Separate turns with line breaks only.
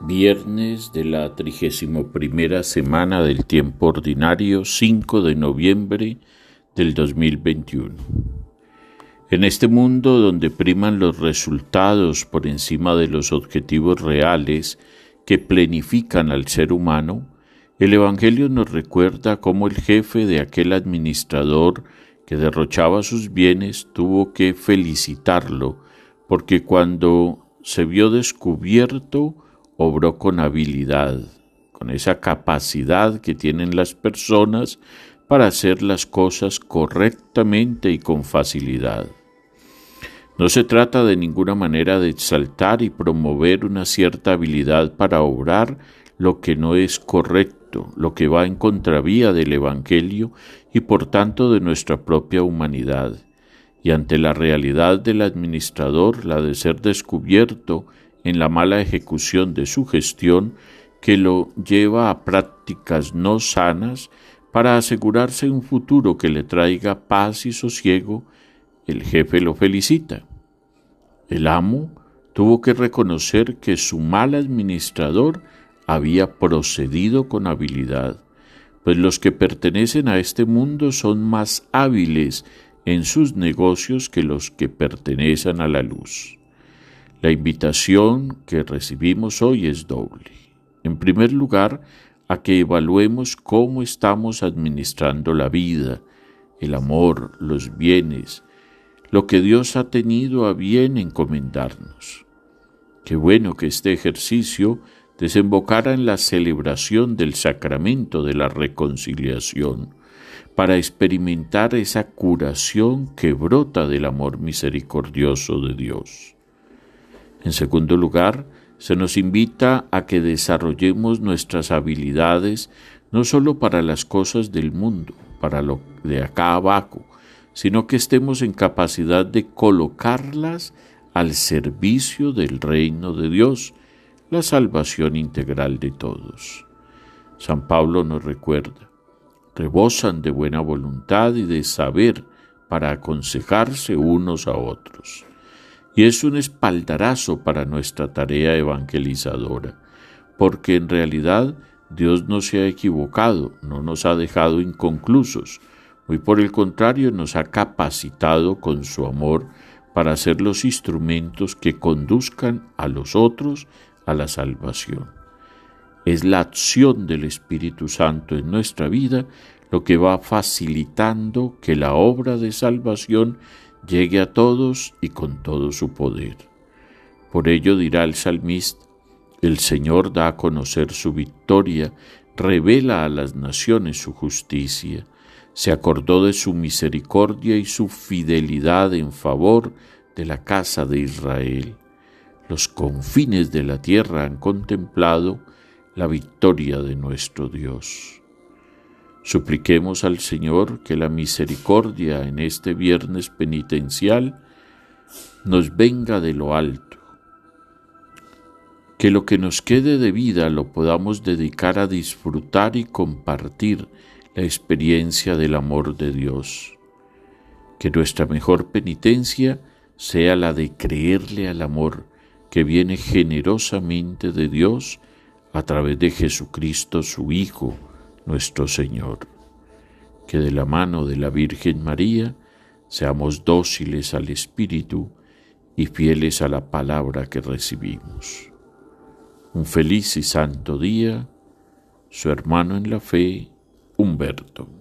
Viernes de la trigésimo primera semana del tiempo ordinario, 5 de noviembre del 2021. En este mundo donde priman los resultados por encima de los objetivos reales que plenifican al ser humano, el Evangelio nos recuerda cómo el jefe de aquel administrador que derrochaba sus bienes tuvo que felicitarlo, porque cuando se vio descubierto, obró con habilidad, con esa capacidad que tienen las personas para hacer las cosas correctamente y con facilidad. No se trata de ninguna manera de exaltar y promover una cierta habilidad para obrar lo que no es correcto, lo que va en contravía del Evangelio y por tanto de nuestra propia humanidad. Y ante la realidad del administrador, la de ser descubierto en la mala ejecución de su gestión que lo lleva a prácticas no sanas para asegurarse un futuro que le traiga paz y sosiego, el jefe lo felicita. El amo tuvo que reconocer que su mal administrador había procedido con habilidad, pues los que pertenecen a este mundo son más hábiles en sus negocios que los que pertenecen a la luz. La invitación que recibimos hoy es doble. En primer lugar, a que evaluemos cómo estamos administrando la vida, el amor, los bienes, lo que Dios ha tenido a bien encomendarnos. Qué bueno que este ejercicio desembocara en la celebración del sacramento de la reconciliación, para experimentar esa curación que brota del amor misericordioso de Dios. En segundo lugar, se nos invita a que desarrollemos nuestras habilidades no solo para las cosas del mundo, para lo de acá abajo, sino que estemos en capacidad de colocarlas al servicio del reino de Dios, la salvación integral de todos. San Pablo nos recuerda, rebosan de buena voluntad y de saber para aconsejarse unos a otros y es un espaldarazo para nuestra tarea evangelizadora, porque en realidad Dios no se ha equivocado, no nos ha dejado inconclusos, muy por el contrario nos ha capacitado con su amor para ser los instrumentos que conduzcan a los otros a la salvación. Es la acción del Espíritu Santo en nuestra vida lo que va facilitando que la obra de salvación llegue a todos y con todo su poder. Por ello dirá el salmista, el Señor da a conocer su victoria, revela a las naciones su justicia, se acordó de su misericordia y su fidelidad en favor de la casa de Israel. Los confines de la tierra han contemplado la victoria de nuestro Dios. Supliquemos al Señor que la misericordia en este viernes penitencial nos venga de lo alto, que lo que nos quede de vida lo podamos dedicar a disfrutar y compartir la experiencia del amor de Dios, que nuestra mejor penitencia sea la de creerle al amor que viene generosamente de Dios a través de Jesucristo su Hijo, nuestro Señor. Que de la mano de la Virgen María seamos dóciles al Espíritu y fieles a la palabra que recibimos. Un feliz y santo día, su hermano en la fe, Humberto.